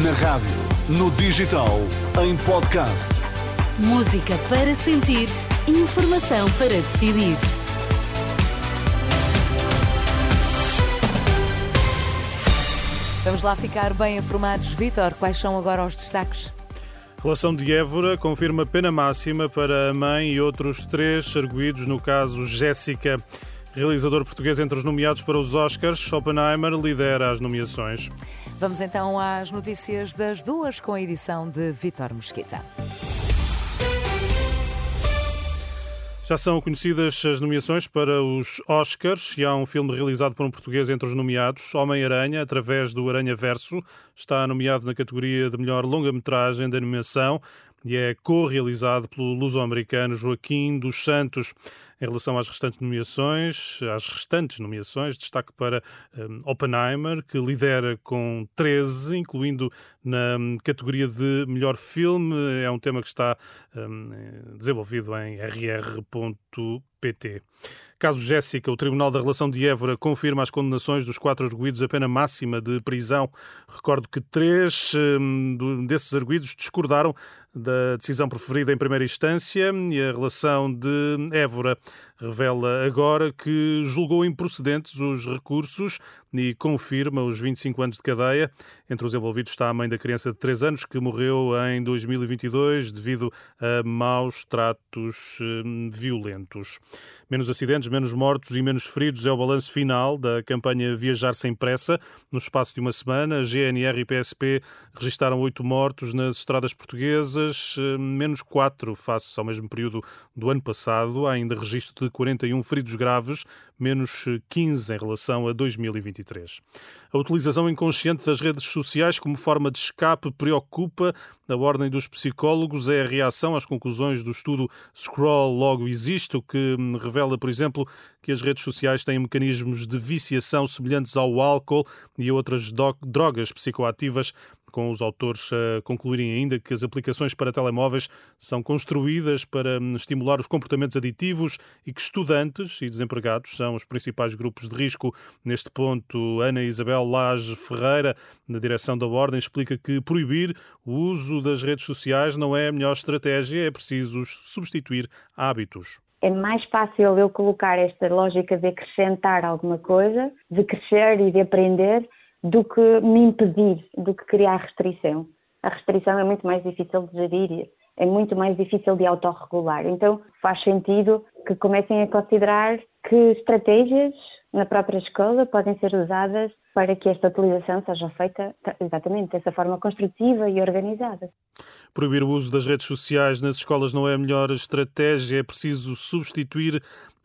Na rádio, no digital, em podcast. Música para sentir, informação para decidir. Vamos lá ficar bem informados. Vítor, quais são agora os destaques? Relação de Évora confirma pena máxima para a mãe e outros três arguídos no caso Jéssica. Realizador português entre os nomeados para os Oscars, Oppenheimer lidera as nomeações. Vamos então às notícias das duas com a edição de Vítor Mesquita. Já são conhecidas as nomeações para os Oscars e há um filme realizado por um português entre os nomeados, Homem-Aranha, através do Aranha Verso. Está nomeado na categoria de melhor longa-metragem de animação e é co-realizado pelo luso-americano Joaquim dos Santos. Em relação às restantes nomeações, às restantes nomeações, destaque para um, Oppenheimer, que lidera com 13, incluindo na um, categoria de melhor filme. É um tema que está um, desenvolvido em rr.pt. Caso Jéssica, o Tribunal da Relação de Évora confirma as condenações dos quatro arguídos a pena máxima de prisão. Recordo que três um, desses arguídos discordaram da decisão preferida em primeira instância e a relação de Évora revela agora que julgou improcedentes os recursos e confirma os 25 anos de cadeia. Entre os envolvidos está a mãe da criança de 3 anos que morreu em 2022 devido a maus tratos hum, violentos. Menos acidentes, menos mortos e menos feridos é o balanço final da campanha Viajar Sem Pressa. No espaço de uma semana, GNR e PSP registaram oito mortos nas estradas portuguesas, hum, menos quatro face ao mesmo período do ano passado. Há ainda registro de 41 feridos graves, menos 15 em relação a 2023. A utilização inconsciente das redes sociais como forma de escape preocupa. A Ordem dos Psicólogos é a reação às conclusões do estudo Scroll Logo Existe, o que revela, por exemplo, que as redes sociais têm mecanismos de viciação semelhantes ao álcool e a outras drogas psicoativas com os autores a concluírem ainda que as aplicações para telemóveis são construídas para estimular os comportamentos aditivos e que estudantes e desempregados são os principais grupos de risco. Neste ponto, Ana Isabel Lage Ferreira, na direção da Ordem, explica que proibir o uso das redes sociais não é a melhor estratégia, é preciso substituir hábitos é mais fácil eu colocar esta lógica de acrescentar alguma coisa, de crescer e de aprender, do que me impedir, do que criar restrição. A restrição é muito mais difícil de gerir, é muito mais difícil de autorregular. Então faz sentido que comecem a considerar que estratégias na própria escola podem ser usadas para que esta utilização seja feita exatamente dessa forma construtiva e organizada. Proibir o uso das redes sociais nas escolas não é a melhor estratégia, é preciso substituir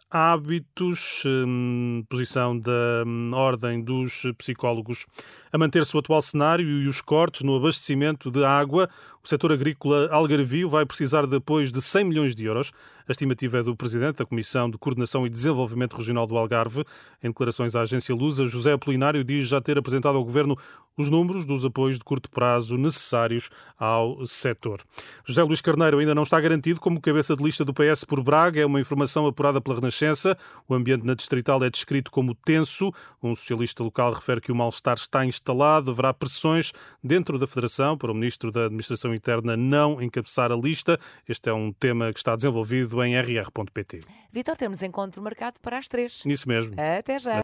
hábitos, hum, posição da hum, Ordem dos Psicólogos. A manter-se o atual cenário e os cortes no abastecimento de água, o setor agrícola algarvio vai precisar de apoios de 100 milhões de euros. A estimativa é do Presidente da Comissão de Coordenação e Desenvolvimento Regional do Algarve. Em declarações à agência Lusa, José Apolinário diz já ter apresentado ao Governo os números dos apoios de curto prazo necessários ao setor. José Luís Carneiro ainda não está garantido como cabeça de lista do PS por Braga, é uma informação apurada pela Renascença. O ambiente na Distrital é descrito como tenso. Um socialista local refere que o mal-estar está instalado, haverá pressões dentro da Federação para o Ministro da Administração Interna não encabeçar a lista. Este é um tema que está desenvolvido em rr.pt. Vitor, temos encontro marcado para as três. Isso mesmo. Até já.